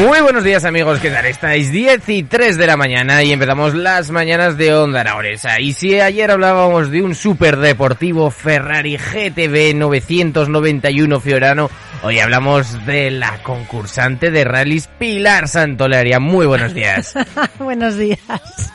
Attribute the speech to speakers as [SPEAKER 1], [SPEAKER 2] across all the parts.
[SPEAKER 1] Muy buenos días amigos, ¿qué tal estáis? 10 y 3 de la mañana y empezamos las mañanas de Onda Aragonesa. Y si ayer hablábamos de un superdeportivo Ferrari GTB 991 Fiorano, hoy hablamos de la concursante de rallies Pilar Santolaria. Muy buenos días.
[SPEAKER 2] buenos días.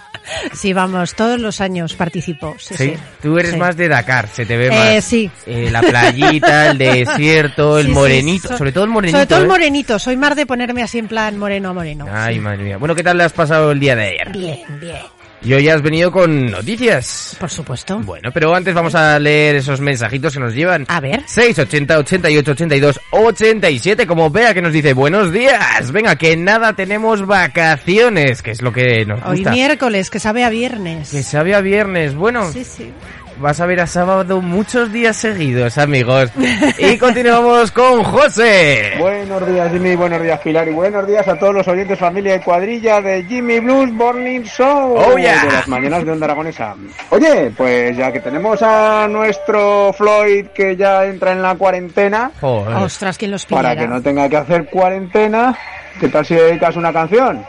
[SPEAKER 2] Sí, vamos, todos los años participo. Sí,
[SPEAKER 1] ¿Sí?
[SPEAKER 2] sí.
[SPEAKER 1] Tú eres
[SPEAKER 2] Sí.
[SPEAKER 1] más de Dakar, se te ve
[SPEAKER 2] Eh,
[SPEAKER 1] más.
[SPEAKER 2] sí.
[SPEAKER 1] eh, la playita, el desierto, el morenito,
[SPEAKER 2] so-
[SPEAKER 1] sobre todo el morenito.
[SPEAKER 2] Sobre todo el
[SPEAKER 1] ¿eh?
[SPEAKER 2] morenito, soy más de ponerme así en plan moreno a moreno.
[SPEAKER 1] Ay, madre mía. Bueno, ¿qué tal le has pasado el día de ayer?
[SPEAKER 2] Bien, bien.
[SPEAKER 1] Y hoy has venido con noticias.
[SPEAKER 2] Por supuesto.
[SPEAKER 1] Bueno, pero antes vamos a leer esos mensajitos que nos llevan.
[SPEAKER 2] A ver.
[SPEAKER 1] 680 88 82 87 como vea que nos dice buenos días. Venga, que nada tenemos vacaciones, que es lo que nos
[SPEAKER 2] Hoy
[SPEAKER 1] gusta.
[SPEAKER 2] miércoles, que sabe a viernes.
[SPEAKER 1] Que sabe a viernes. Bueno,
[SPEAKER 2] Sí, sí.
[SPEAKER 1] Vas a ver a sábado muchos días seguidos, amigos. y continuamos con José.
[SPEAKER 3] Buenos días Jimmy, buenos días Pilar y buenos días a todos los oyentes, familia y cuadrilla de Jimmy Blues Morning Show
[SPEAKER 1] Oh, yeah.
[SPEAKER 3] de las mañanas de Onda Aragonesa. Oye, pues ya que tenemos a nuestro Floyd que ya entra en la cuarentena,
[SPEAKER 1] Joder.
[SPEAKER 2] Ostras, ¿quién los
[SPEAKER 3] para que no tenga que hacer cuarentena, ¿qué tal si dedicas una canción?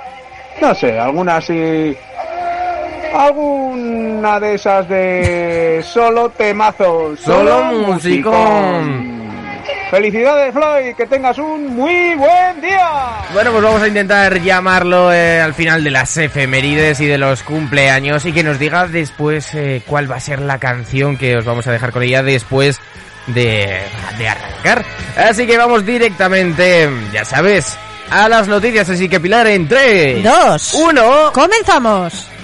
[SPEAKER 3] No sé, alguna así... Alguna de esas de solo temazos.
[SPEAKER 1] Solo musicón.
[SPEAKER 3] Felicidades Floyd, que tengas un muy buen día.
[SPEAKER 1] Bueno, pues vamos a intentar llamarlo eh, al final de las efemérides y de los cumpleaños y que nos diga después eh, cuál va a ser la canción que os vamos a dejar con ella después de, de arrancar. Así que vamos directamente, ya sabes, a las noticias. Así que Pilar, en 3,
[SPEAKER 2] Dos.
[SPEAKER 1] 1...
[SPEAKER 2] ¡Comenzamos!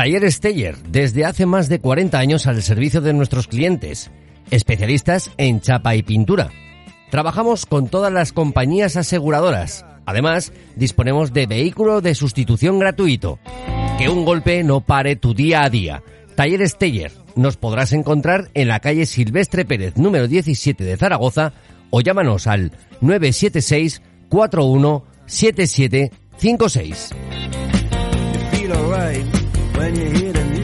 [SPEAKER 4] Taller Steyer, desde hace más de 40 años al servicio de nuestros clientes, especialistas en chapa y pintura. Trabajamos con todas las compañías aseguradoras. Además, disponemos de vehículo de sustitución gratuito. Que un golpe no pare tu día a día. Taller Steyer, nos podrás encontrar en la calle Silvestre Pérez número 17 de Zaragoza o llámanos al 976 41 7756.
[SPEAKER 5] When you hear the music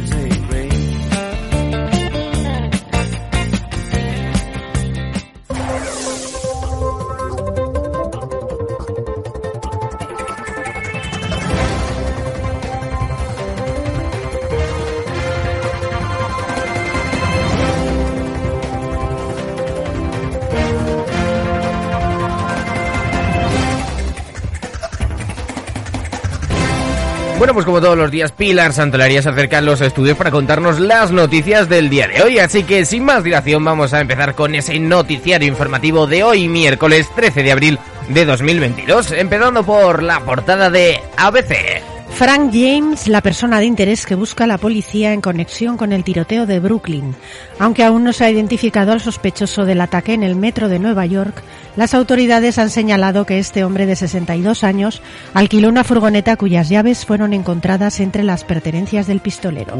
[SPEAKER 1] Bueno, pues como todos los días, Pilar Santolaria se acerca a los estudios para contarnos las noticias del día de hoy. Así que sin más dilación vamos a empezar con ese noticiario informativo de hoy, miércoles 13 de abril de 2022. Empezando por la portada de ABC.
[SPEAKER 2] Frank James, la persona de interés que busca la policía en conexión con el tiroteo de Brooklyn. Aunque aún no se ha identificado al sospechoso del ataque en el metro de Nueva York, las autoridades han señalado que este hombre de 62 años alquiló una furgoneta cuyas llaves fueron encontradas entre las pertenencias del pistolero.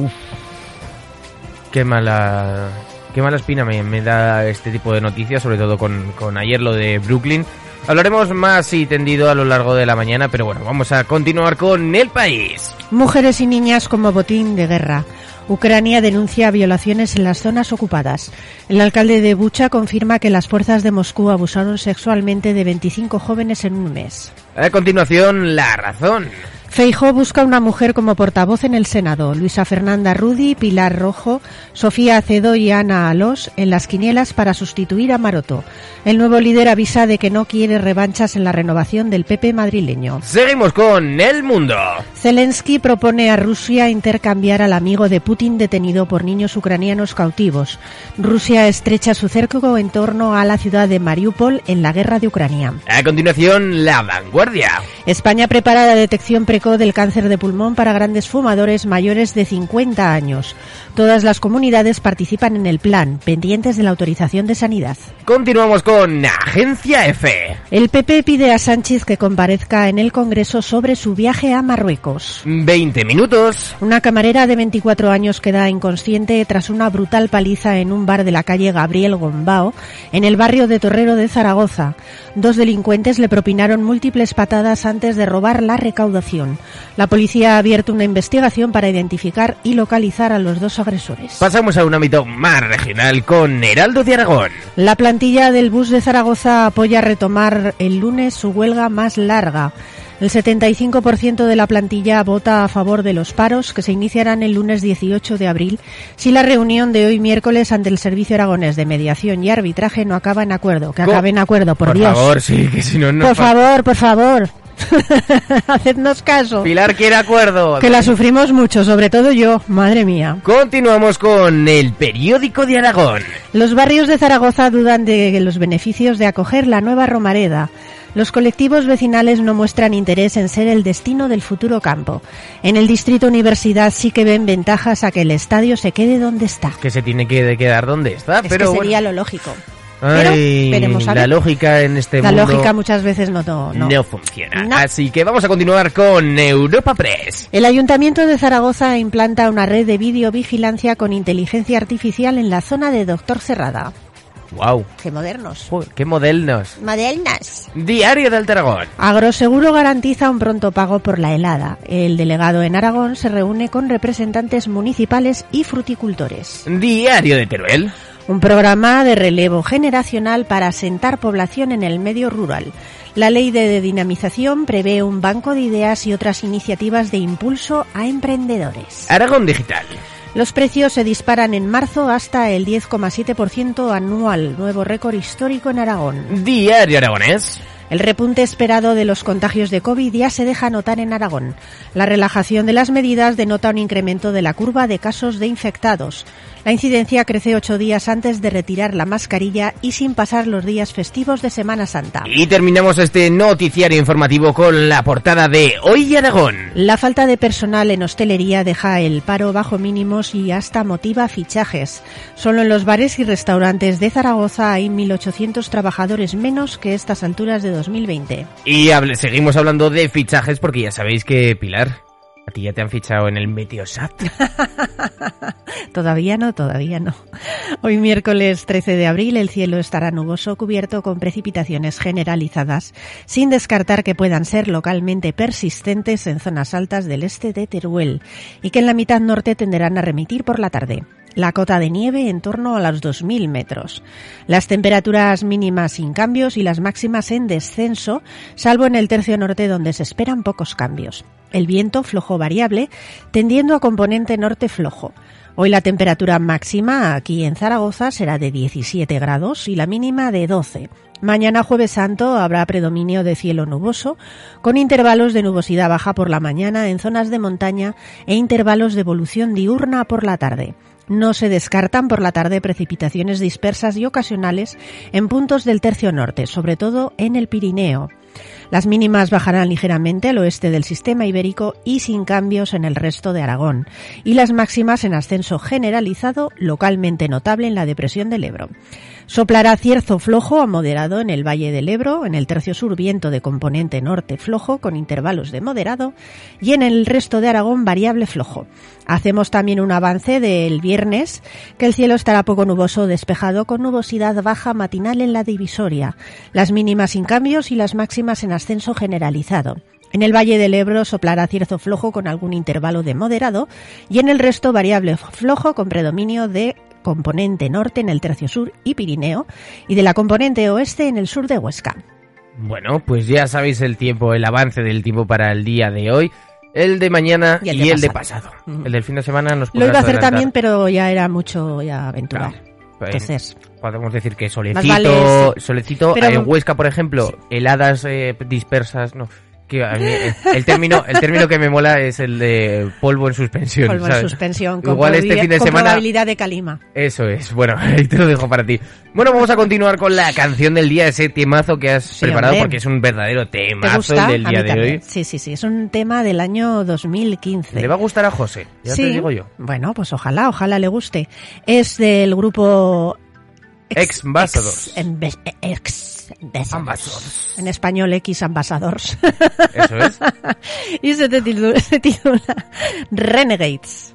[SPEAKER 1] Qué mala, qué mala espina me, me da este tipo de noticias, sobre todo con, con ayer lo de Brooklyn. Hablaremos más y tendido a lo largo de la mañana, pero bueno, vamos a continuar con el país.
[SPEAKER 2] Mujeres y niñas como botín de guerra. Ucrania denuncia violaciones en las zonas ocupadas. El alcalde de Bucha confirma que las fuerzas de Moscú abusaron sexualmente de 25 jóvenes en un mes.
[SPEAKER 1] A continuación, la razón.
[SPEAKER 2] Feijó busca una mujer como portavoz en el Senado. Luisa Fernanda Rudi, Pilar Rojo, Sofía Acedo y Ana Alós en las quinielas para sustituir a Maroto. El nuevo líder avisa de que no quiere revanchas en la renovación del PP madrileño.
[SPEAKER 1] Seguimos con el mundo.
[SPEAKER 2] Zelensky propone a Rusia intercambiar al amigo de Putin detenido por niños ucranianos cautivos. Rusia estrecha su cerco en torno a la ciudad de Mariupol en la guerra de Ucrania.
[SPEAKER 1] A continuación, la vanguardia.
[SPEAKER 2] España prepara la detección precoz del cáncer de pulmón para grandes fumadores mayores de 50 años. Todas las comunidades participan en el plan, pendientes de la autorización de sanidad.
[SPEAKER 1] Continuamos con Agencia F.
[SPEAKER 2] El PP pide a Sánchez que comparezca en el Congreso sobre su viaje a Marruecos.
[SPEAKER 1] 20 minutos.
[SPEAKER 2] Una camarera de 24 años queda inconsciente tras una brutal paliza en un bar de la calle Gabriel Gombao, en el barrio de Torrero de Zaragoza. Dos delincuentes le propinaron múltiples patadas antes de robar la recaudación. La policía ha abierto una investigación para identificar y localizar a los dos agresores.
[SPEAKER 1] Pasamos a un ámbito más regional con Heraldo de Aragón.
[SPEAKER 2] La plantilla del bus de Zaragoza apoya retomar el lunes su huelga más larga. El 75% de la plantilla vota a favor de los paros que se iniciarán el lunes 18 de abril si la reunión de hoy miércoles ante el Servicio Aragonés de Mediación y Arbitraje no acaba en acuerdo. Que acabe en acuerdo, por,
[SPEAKER 1] Por
[SPEAKER 2] Dios.
[SPEAKER 1] favor, sí, que si no, no.
[SPEAKER 2] por favor, por favor. Hacednos caso.
[SPEAKER 1] Pilar quiere acuerdo.
[SPEAKER 2] Que la sufrimos mucho, sobre todo yo. Madre mía.
[SPEAKER 1] Continuamos con el periódico de Aragón.
[SPEAKER 2] Los barrios de Zaragoza dudan de los beneficios de acoger la nueva Romareda. Los colectivos vecinales no muestran interés en ser el destino del futuro campo. En el distrito Universidad sí que ven ventajas a que el estadio se quede donde está.
[SPEAKER 1] Que se tiene que quedar donde está,
[SPEAKER 2] Es
[SPEAKER 1] pero
[SPEAKER 2] que sería
[SPEAKER 1] bueno.
[SPEAKER 2] lo lógico. Pero
[SPEAKER 1] Ay,
[SPEAKER 2] veremos a
[SPEAKER 1] la lógica en este
[SPEAKER 2] La
[SPEAKER 1] mundo
[SPEAKER 2] lógica muchas veces no, no, no.
[SPEAKER 1] no funciona.
[SPEAKER 2] No.
[SPEAKER 1] Así que vamos a continuar con Europa Press.
[SPEAKER 2] El Ayuntamiento de Zaragoza implanta una red de videovigilancia con inteligencia artificial en la zona de Doctor Cerrada.
[SPEAKER 1] Wow,
[SPEAKER 2] ¡Qué modernos!
[SPEAKER 1] qué modelnos.
[SPEAKER 2] ¡Modernas!
[SPEAKER 1] Diario del Aragón.
[SPEAKER 2] Agroseguro garantiza un pronto pago por la helada. El delegado en Aragón se reúne con representantes municipales y fruticultores.
[SPEAKER 1] Diario de Teruel.
[SPEAKER 2] Un programa de relevo generacional para asentar población en el medio rural. La ley de dinamización prevé un banco de ideas y otras iniciativas de impulso a emprendedores.
[SPEAKER 1] Aragón Digital.
[SPEAKER 2] Los precios se disparan en marzo hasta el 10,7% anual, nuevo récord histórico en Aragón.
[SPEAKER 1] Diario Aragonés.
[SPEAKER 2] El repunte esperado de los contagios de COVID ya se deja notar en Aragón. La relajación de las medidas denota un incremento de la curva de casos de infectados. La incidencia crece ocho días antes de retirar la mascarilla y sin pasar los días festivos de Semana Santa.
[SPEAKER 1] Y terminamos este noticiario informativo con la portada de Hoy Aragón.
[SPEAKER 2] La falta de personal en hostelería deja el paro bajo mínimos y hasta motiva fichajes. Solo en los bares y restaurantes de Zaragoza hay 1.800 trabajadores menos que estas alturas de 2020.
[SPEAKER 1] Y hable- seguimos hablando de fichajes porque ya sabéis que, Pilar, ya te han fichado en el Meteosat.
[SPEAKER 2] Todavía no, todavía no. Hoy miércoles 13 de abril el cielo estará nuboso cubierto con precipitaciones generalizadas, sin descartar que puedan ser localmente persistentes en zonas altas del este de Teruel y que en la mitad norte tenderán a remitir por la tarde. La cota de nieve en torno a los 2.000 metros. Las temperaturas mínimas sin cambios y las máximas en descenso, salvo en el tercio norte donde se esperan pocos cambios. El viento flojo variable, tendiendo a componente norte flojo. Hoy la temperatura máxima aquí en Zaragoza será de 17 grados y la mínima de 12. Mañana jueves santo habrá predominio de cielo nuboso, con intervalos de nubosidad baja por la mañana en zonas de montaña e intervalos de evolución diurna por la tarde. No se descartan por la tarde precipitaciones dispersas y ocasionales en puntos del tercio norte, sobre todo en el Pirineo. Las mínimas bajarán ligeramente al oeste del sistema ibérico y sin cambios en el resto de Aragón, y las máximas en ascenso generalizado localmente notable en la depresión del Ebro. Soplará cierzo flojo a moderado en el Valle del Ebro, en el tercio sur viento de componente norte flojo con intervalos de moderado y en el resto de Aragón variable flojo. Hacemos también un avance del viernes, que el cielo estará poco nuboso despejado con nubosidad baja matinal en la divisoria, las mínimas sin cambios y las máximas en ascenso generalizado. En el Valle del Ebro soplará cierzo flojo con algún intervalo de moderado y en el resto variable flojo con predominio de componente norte en el tercio sur y Pirineo y de la componente oeste en el sur de Huesca.
[SPEAKER 1] Bueno, pues ya sabéis el tiempo, el avance del tiempo para el día de hoy, el de mañana
[SPEAKER 2] Y
[SPEAKER 1] y
[SPEAKER 2] el
[SPEAKER 1] el
[SPEAKER 2] de
[SPEAKER 1] de,
[SPEAKER 2] pasado.
[SPEAKER 1] El del fin de semana nos
[SPEAKER 2] Lo iba a hacer
[SPEAKER 1] adelantar.
[SPEAKER 2] también, pero ya era mucho ya aventurar.
[SPEAKER 1] Claro. Pues,
[SPEAKER 2] Entonces,
[SPEAKER 1] podemos decir que solecito,
[SPEAKER 2] vale, sí.
[SPEAKER 1] solecito
[SPEAKER 2] Pero-
[SPEAKER 1] en Huesca, por ejemplo, heladas eh, dispersas, no, Que a mí, eh, el término, el término que me mola es el de polvo en suspensión.
[SPEAKER 6] Polvo en suspensión. Con
[SPEAKER 1] Igual este fin de
[SPEAKER 6] con
[SPEAKER 1] semana.
[SPEAKER 6] probabilidad de calima.
[SPEAKER 1] Eso es. Bueno, ahí te lo dejo para ti. Bueno, vamos a continuar con la canción del día, ese temazo que has
[SPEAKER 6] Sí,
[SPEAKER 1] preparado,
[SPEAKER 6] hombre.
[SPEAKER 1] porque es un verdadero
[SPEAKER 6] ¿Te
[SPEAKER 1] temazo el del día de
[SPEAKER 6] también.
[SPEAKER 1] hoy.
[SPEAKER 6] Sí, sí, sí. Es un tema del año 2015.
[SPEAKER 1] Le va a gustar a José, ya
[SPEAKER 6] sí.
[SPEAKER 1] te digo yo.
[SPEAKER 6] Bueno, pues ojalá, ojalá le guste. Es del grupo
[SPEAKER 1] Ex Ambassadors.
[SPEAKER 6] Ex, ex Ambassadors.
[SPEAKER 1] Ambassadors.
[SPEAKER 6] En español, X Ambassadors.
[SPEAKER 1] Eso es.
[SPEAKER 6] y se titula, se titula Renegades.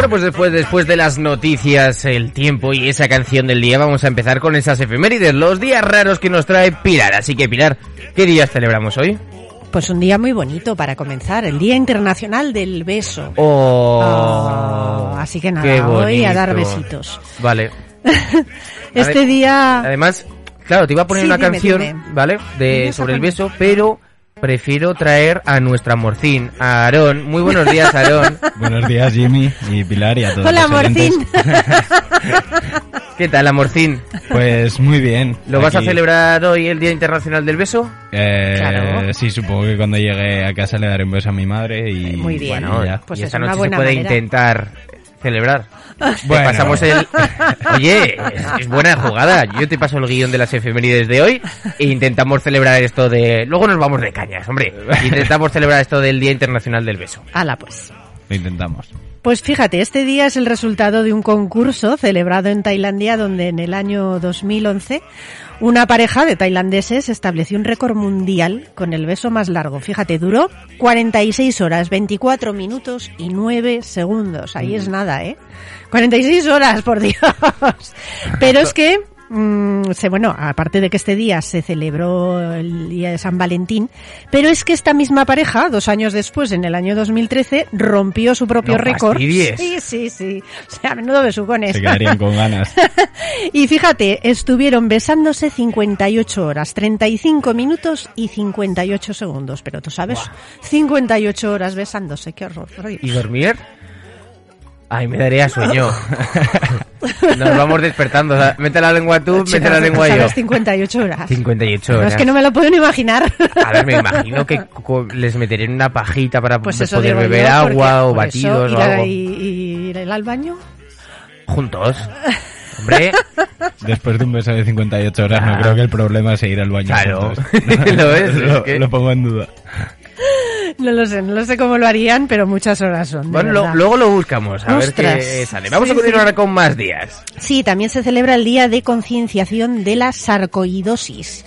[SPEAKER 1] Bueno, pues después, después de las noticias, el tiempo y esa canción del día, vamos a empezar con esas efemérides, los días raros que nos trae Pilar. Así que, Pilar, ¿qué días celebramos hoy?
[SPEAKER 6] Pues un día muy bonito para comenzar, el Día Internacional del Beso.
[SPEAKER 1] Oh,
[SPEAKER 6] Oh, así que nada, voy a dar besitos.
[SPEAKER 1] Vale.
[SPEAKER 6] Este día...
[SPEAKER 1] Además, claro, te iba a poner
[SPEAKER 6] Sí,
[SPEAKER 1] una
[SPEAKER 6] dime,
[SPEAKER 1] canción,
[SPEAKER 6] dime.
[SPEAKER 1] ¿vale? De sobre el beso, pero prefiero traer a nuestra morcín, a Aarón. Muy buenos días, Aarón.
[SPEAKER 7] Buenos días, Jimmy y Pilar y a todos
[SPEAKER 6] Hola,
[SPEAKER 7] los.
[SPEAKER 6] Morcín.
[SPEAKER 1] ¿Qué tal, amorcín?
[SPEAKER 7] Pues muy bien.
[SPEAKER 1] ¿Lo vas a celebrar hoy el Día Internacional del Beso?
[SPEAKER 7] eh,
[SPEAKER 6] Claro.
[SPEAKER 7] Sí, supongo que cuando llegue a casa le daré un beso a mi madre y
[SPEAKER 6] Muy bien.
[SPEAKER 7] bueno.
[SPEAKER 6] Pues
[SPEAKER 1] y
[SPEAKER 6] es
[SPEAKER 1] esta
[SPEAKER 6] una
[SPEAKER 1] noche se puede
[SPEAKER 6] manera.
[SPEAKER 1] intentar celebrar.
[SPEAKER 7] Bueno.
[SPEAKER 1] pasamos el... Oye, es, es buena jugada. Yo te paso el guion de las efemérides de hoy e intentamos celebrar esto de... Luego nos vamos de cañas, hombre. Intentamos celebrar esto del Día Internacional del Beso.
[SPEAKER 2] Hala, pues.
[SPEAKER 7] Lo intentamos.
[SPEAKER 2] Pues fíjate, este día es el resultado de un concurso celebrado en Tailandia donde en el año 2011 una pareja de tailandeses estableció un récord mundial con el beso más largo. Fíjate, duró 46 horas, 24 minutos y 9 segundos. Ahí es nada, ¿eh? 46 horas, por Dios. Pero es que mm, se, bueno, aparte de que este día se celebró el día de San Valentín, pero es que esta misma pareja, dos años después, en el año 2013, rompió su propio
[SPEAKER 1] No
[SPEAKER 2] récord.
[SPEAKER 1] fastidies.
[SPEAKER 2] Sí, sí, sí. O sea, menudo besucones.
[SPEAKER 7] Se quedarían con ganas.
[SPEAKER 2] y fíjate, estuvieron besándose 58 horas, 35 minutos y 58 segundos. Pero tú sabes, 58 horas besándose, qué horror.
[SPEAKER 1] ¿Y dormir? Ay, me daría sueño. Nos vamos despertando. o sea, mete la lengua tú, mete la lengua yo.
[SPEAKER 2] sabes, 58 horas.
[SPEAKER 1] 58
[SPEAKER 2] No,
[SPEAKER 1] horas.
[SPEAKER 2] es que no me lo puedo ni imaginar.
[SPEAKER 1] A ver, me imagino que co- les meterían una pajita para
[SPEAKER 2] Pues eso
[SPEAKER 1] poder beber
[SPEAKER 2] yo,
[SPEAKER 1] agua
[SPEAKER 2] porque
[SPEAKER 1] o
[SPEAKER 2] eso
[SPEAKER 1] batidos
[SPEAKER 2] ir
[SPEAKER 1] o algo.
[SPEAKER 2] Y, y ir al baño.
[SPEAKER 1] Juntos. Hombre,
[SPEAKER 7] Después de un beso de 58 horas, no creo que el problema sea ir al baño.
[SPEAKER 1] Claro.
[SPEAKER 7] juntos.
[SPEAKER 1] Lo es, es
[SPEAKER 7] lo,
[SPEAKER 1] que-
[SPEAKER 7] lo pongo en duda.
[SPEAKER 2] No lo sé, no lo sé cómo lo harían, pero muchas horas son.
[SPEAKER 1] bueno, lo- luego lo buscamos, a ver qué sale. Vamos
[SPEAKER 2] Sí,
[SPEAKER 1] a continuar
[SPEAKER 2] sí.
[SPEAKER 1] con más días.
[SPEAKER 2] Sí, también se celebra el Día de Concienciación de la Sarcoidosis.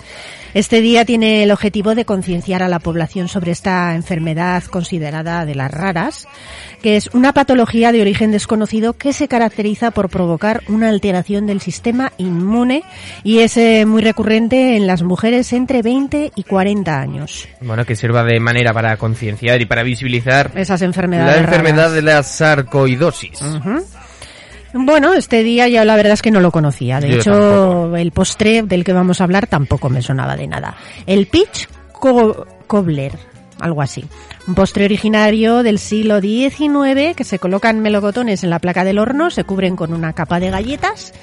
[SPEAKER 2] Este día tiene el objetivo de concienciar a la población sobre esta enfermedad considerada de las raras, que es una patología de origen desconocido que se caracteriza por provocar una alteración del sistema inmune y es eh, muy recurrente en las mujeres entre 20 y 40 años.
[SPEAKER 1] Bueno, que sirva de manera para concienciar y para visibilizar
[SPEAKER 2] Esas
[SPEAKER 1] la
[SPEAKER 2] enfermedades.
[SPEAKER 1] enfermedad
[SPEAKER 2] raras.
[SPEAKER 1] de la sarcoidosis.
[SPEAKER 2] Bueno, este día ya la verdad es que no lo conocía. De
[SPEAKER 1] Yo
[SPEAKER 2] hecho,
[SPEAKER 1] tampoco.
[SPEAKER 2] el postre del que vamos a hablar tampoco me sonaba de nada. El Peach Co- Cobbler, algo así. Un postre originario del siglo XIX que se colocan melocotones en la placa del horno, se cubren con una capa de galletas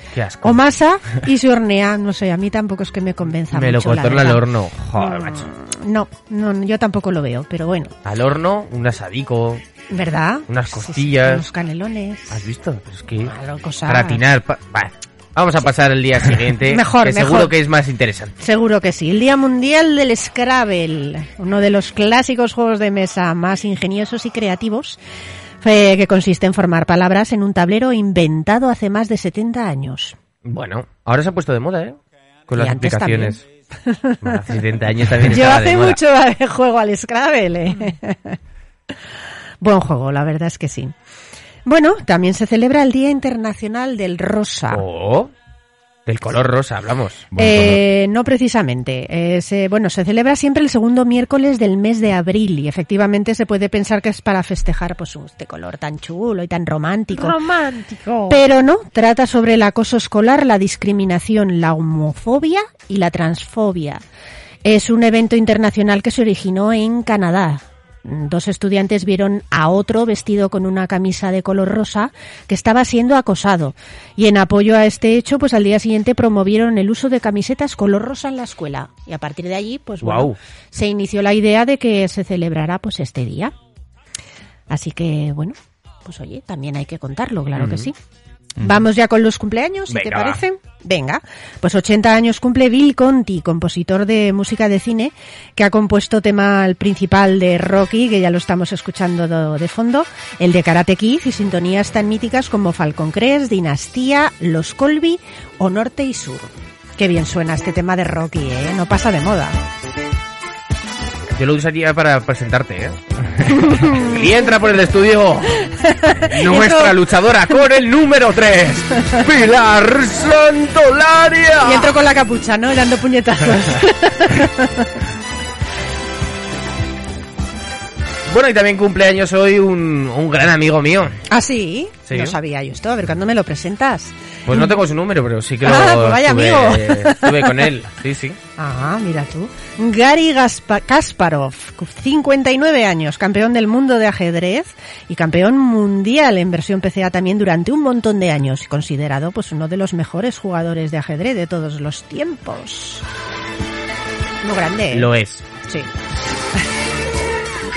[SPEAKER 2] o masa y se hornea. No sé, a mí tampoco es que me convenza mucho.
[SPEAKER 1] cortaron al horno. Joder, macho.
[SPEAKER 2] No, no, yo tampoco lo veo, pero bueno,
[SPEAKER 1] Al horno, un asadico.
[SPEAKER 2] ¿verdad?
[SPEAKER 1] Unas costillas.
[SPEAKER 2] unos canelones.
[SPEAKER 1] ¿Has visto? Es que
[SPEAKER 2] Claro,
[SPEAKER 1] gratinar. pa- va. Vamos a pasar el día siguiente.
[SPEAKER 2] Mejor,
[SPEAKER 1] que seguro
[SPEAKER 2] mejor.
[SPEAKER 1] que es más interesante.
[SPEAKER 2] Seguro que sí. El Día Mundial del Scrabble, uno de los clásicos juegos de mesa más ingeniosos y creativos, eh, que consiste en formar palabras en un tablero inventado hace más de 70 años.
[SPEAKER 1] Bueno, ahora se ha puesto de moda, ¿eh? Con
[SPEAKER 2] Y
[SPEAKER 1] las aplicaciones. Bueno, hace 70 años también
[SPEAKER 2] Yo hace
[SPEAKER 1] de moda.
[SPEAKER 2] mucho juego al Scrabble. eh. Buen juego, la verdad es que sí. Bueno, también se celebra el Día Internacional del Rosa.
[SPEAKER 1] Oh, del color rosa, hablamos.
[SPEAKER 2] Eh, no precisamente. Eh, se- bueno, se celebra siempre el segundo miércoles del mes de abril y efectivamente se puede pensar que es para festejar pues este color tan chulo y tan romántico.
[SPEAKER 1] Romántico.
[SPEAKER 2] Pero no, trata sobre el acoso escolar, la discriminación, la homofobia y la transfobia. Es un evento internacional que se originó en Canadá. Dos estudiantes vieron a otro vestido con una camisa de color rosa que estaba siendo acosado. Y en apoyo a este hecho, pues al día siguiente promovieron el uso de camisetas color rosa en la escuela. Y a partir de allí, pues bueno,
[SPEAKER 1] Guau.
[SPEAKER 2] se inició la idea de que se celebrará pues este día. Así que, bueno, pues oye, también hay que contarlo, claro que sí. Vamos ya con los cumpleaños, si te
[SPEAKER 1] va.
[SPEAKER 2] parece. Venga, pues 80 años cumple Bill Conti, compositor de música de cine, que ha compuesto tema el principal de Rocky, que ya lo estamos escuchando do- de fondo, el de Karate Kid y sintonías tan míticas como Falcon Crest, Dinastía, Los Colby o Norte y Sur. Qué bien suena este tema de Rocky, ¿eh? No pasa de moda.
[SPEAKER 1] Yo lo usaría para presentarte, ¿eh? y entra por el estudio nuestra luchadora con el número 3, Pilar Santolaria.
[SPEAKER 2] Y entro con la capucha, ¿no? Dando puñetazos.
[SPEAKER 1] Bueno, y también cumpleaños hoy un, un gran amigo mío.
[SPEAKER 2] ¿Ah, sí?
[SPEAKER 1] Sí.
[SPEAKER 2] No sabía yo esto. A ver, ¿cuándo me lo presentas?
[SPEAKER 1] Pues no tengo su número, pero sí que lo
[SPEAKER 2] Ah, pues vaya amigo.
[SPEAKER 1] estuve con él. Sí, sí.
[SPEAKER 2] Ah, mira tú. Gary Gaspa- Kasparov, 59 años, campeón del mundo de ajedrez y campeón mundial en versión PCA también durante un montón de años considerado pues uno de los mejores jugadores de ajedrez de todos los tiempos. Muy grande. ¿eh?
[SPEAKER 1] Lo es.
[SPEAKER 2] Sí.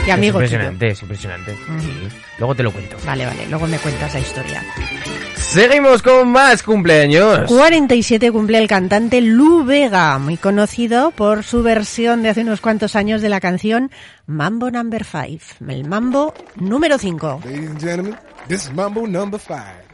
[SPEAKER 1] Es impresionante, es impresionante. Mm. Luego te lo cuento.
[SPEAKER 2] Vale, vale, luego me cuentas la historia.
[SPEAKER 1] Seguimos con más cumpleaños.
[SPEAKER 2] 47 cumple el cantante Lu Vega, muy conocido por su versión de hace unos cuantos años de la canción Mambo Number 5, el mambo número 5.
[SPEAKER 8] Ladies and gentlemen, this is Mambo Number 5.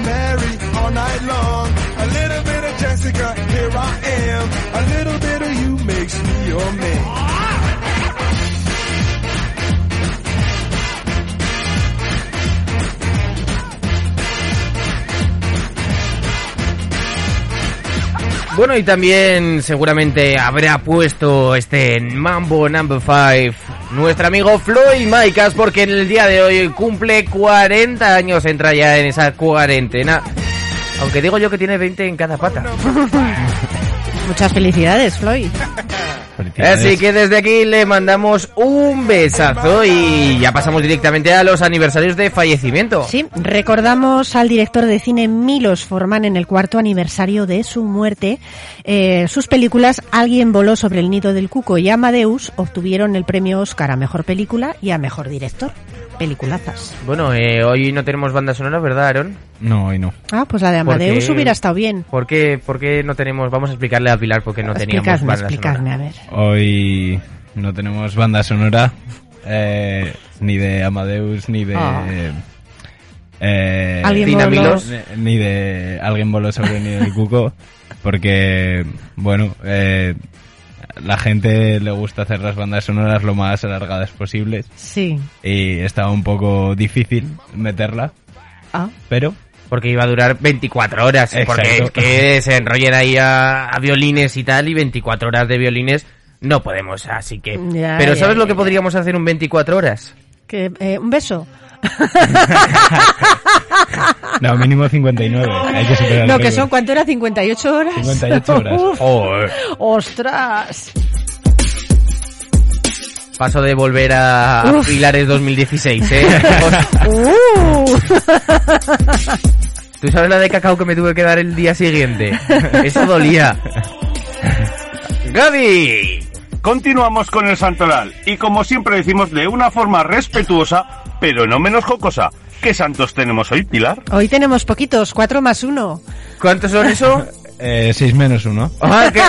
[SPEAKER 8] A little bit of Jessica, here I am. A little bit of you makes me your man.
[SPEAKER 1] Bueno, y también seguramente habrá puesto este Mambo Number 5 nuestro amigo Floyd Maicas, porque en el día de hoy cumple 40 años, entra ya en esa cuarentena. Aunque digo yo que tiene 20 en cada pata.
[SPEAKER 2] Muchas felicidades, Floyd.
[SPEAKER 1] Así que desde aquí le mandamos un besazo y ya pasamos directamente a los aniversarios de fallecimiento.
[SPEAKER 2] Sí, recordamos al director de cine Milos Forman en el cuarto aniversario de su muerte. Eh, sus películas Alguien voló sobre el nido del cuco y Amadeus obtuvieron el premio Oscar a Mejor Película y a Mejor Director. Peliculazas.
[SPEAKER 1] Bueno, eh, hoy no tenemos banda sonora, ¿verdad, Aaron?
[SPEAKER 7] No, hoy no.
[SPEAKER 2] Ah, pues la de
[SPEAKER 1] ¿Por
[SPEAKER 2] Amadeus hubiera estado bien.
[SPEAKER 1] ¿Por qué, por qué no tenemos? Vamos a explicarle a Pilar por qué no teníamos
[SPEAKER 2] explicadme,
[SPEAKER 1] banda
[SPEAKER 2] explicadme,
[SPEAKER 1] sonora.
[SPEAKER 2] a ver.
[SPEAKER 7] Hoy no tenemos banda sonora, eh, ni de Amadeus, ni de...
[SPEAKER 2] Ah.
[SPEAKER 7] eh,
[SPEAKER 2] Alguien voló-
[SPEAKER 7] ni- ni de Alguien voló sobre el nido del cuco, porque, bueno, eh, la gente le gusta hacer las bandas sonoras lo más alargadas posibles
[SPEAKER 2] Sí.
[SPEAKER 7] y estaba un poco difícil meterla,
[SPEAKER 2] Ah,
[SPEAKER 7] pero
[SPEAKER 1] Porque iba a durar 24 horas. Porque
[SPEAKER 7] Exacto.
[SPEAKER 1] es que se enrollen ahí a, a violines y tal, y 24 horas de violines no podemos, así que...
[SPEAKER 2] Ya,
[SPEAKER 1] Pero
[SPEAKER 2] ya,
[SPEAKER 1] ¿sabes lo
[SPEAKER 2] ya,
[SPEAKER 1] que podríamos hacer en 24 horas?
[SPEAKER 2] que, eh, un beso.
[SPEAKER 7] no, mínimo 59, hay que superar
[SPEAKER 2] No, que son, ¿cuánto era? ¿58 horas?
[SPEAKER 7] 58 horas.
[SPEAKER 2] ¡Ostras!
[SPEAKER 1] Paso de volver a
[SPEAKER 2] Uf.
[SPEAKER 1] Pilares 2016, ¿eh?
[SPEAKER 2] ¡Uh!
[SPEAKER 1] ¿Tú sabes la de cacao que me tuve que dar el día siguiente? Eso dolía. ¡Gaby!
[SPEAKER 9] Continuamos con el santoral y como siempre decimos de una forma respetuosa, pero no menos jocosa. ¿Qué santos tenemos hoy, Pilar?
[SPEAKER 2] Hoy tenemos poquitos, cuatro más uno.
[SPEAKER 1] ¿Cuántos son eso?
[SPEAKER 7] Eh, 6 menos 1.
[SPEAKER 1] ¡Ah, qué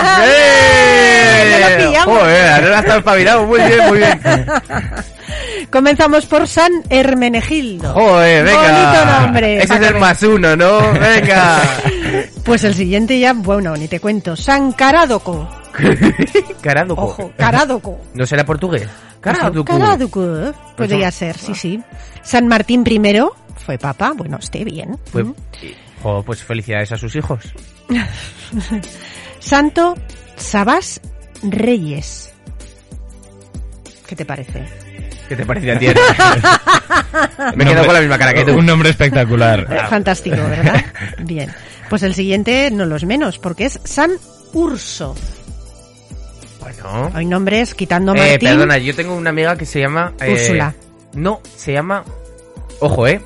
[SPEAKER 2] pillamos.
[SPEAKER 1] Joder, ahora está espabilado. Muy bien, muy bien.
[SPEAKER 2] Comenzamos por San Hermenegildo.
[SPEAKER 1] Joder, venga.
[SPEAKER 2] Bonito nombre.
[SPEAKER 1] Ese es el más uno, ¿no? Venga.
[SPEAKER 2] Pues el siguiente ya, bueno, ni te cuento. San Caradoco.
[SPEAKER 1] Caraduco.
[SPEAKER 2] Ojo, Caradoco.
[SPEAKER 1] ¿No será portugués? Caraduco.
[SPEAKER 2] Caradoco. ¿eh? Podría ser, sí, sí. San Martín I fue papa. Bueno, esté bien. Mm.
[SPEAKER 1] jo, pues felicidades a sus hijos.
[SPEAKER 2] Santo Sabás Reyes. ¿Qué te parece?
[SPEAKER 1] ¿Qué te parece a ti? Me he quedado con la misma cara que tú.
[SPEAKER 7] Un nombre espectacular.
[SPEAKER 2] Fantástico, ¿verdad? Bien. Pues el siguiente no lo es menos, porque es San Urso.
[SPEAKER 1] Bueno.
[SPEAKER 2] Hay nombres quitando
[SPEAKER 1] Eh,
[SPEAKER 2] Martín.
[SPEAKER 1] perdona, yo tengo una amiga que se llama... eh,
[SPEAKER 2] Úrsula.
[SPEAKER 1] No, se llama... Ojo, ¿eh?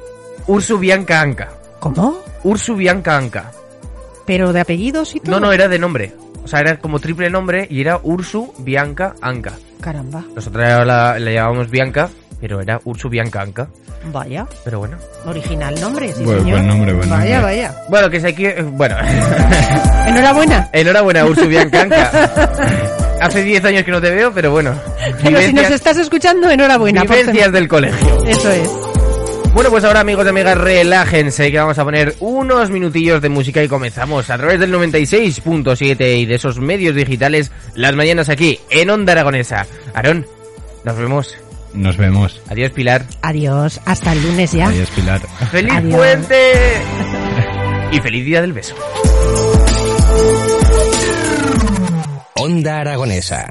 [SPEAKER 1] Ursu Bianca Anca.
[SPEAKER 2] ¿Cómo?
[SPEAKER 1] Ursu Bianca Anca.
[SPEAKER 2] Pero de apellidos y todo.
[SPEAKER 1] No, no, era de nombre. O sea, era como triple nombre y era Ursu Bianca Anca.
[SPEAKER 2] Caramba.
[SPEAKER 1] Nosotros la, la llamábamos Bianca, pero era Ursu Bianca Anca.
[SPEAKER 2] Vaya.
[SPEAKER 1] Pero bueno.
[SPEAKER 2] Original nombre, sí,
[SPEAKER 7] Buen-
[SPEAKER 2] señor.
[SPEAKER 7] buen nombre, buen
[SPEAKER 2] vaya,
[SPEAKER 7] nombre.
[SPEAKER 2] vaya.
[SPEAKER 1] Bueno, que se quiere... Bueno.
[SPEAKER 2] Enhorabuena.
[SPEAKER 1] Enhorabuena, Ursu Bianca Anca. Hace 10 años que no te veo, pero bueno.
[SPEAKER 2] Pero si nos estás escuchando, enhorabuena.
[SPEAKER 1] Vivencias del colegio.
[SPEAKER 2] Eso es.
[SPEAKER 1] Bueno, pues ahora amigos y amigas, relájense que vamos a poner unos minutillos de música y comenzamos a través del 96.7 y de esos medios digitales las mañanas aquí en Onda Aragonesa. Aarón, nos vemos.
[SPEAKER 7] Nos vemos.
[SPEAKER 1] Adiós Pilar.
[SPEAKER 2] Adiós. Hasta el lunes ya.
[SPEAKER 7] Adiós, Pilar.
[SPEAKER 1] ¡Feliz
[SPEAKER 2] Adiós.
[SPEAKER 1] puente! y feliz día del beso.
[SPEAKER 4] Onda Aragonesa.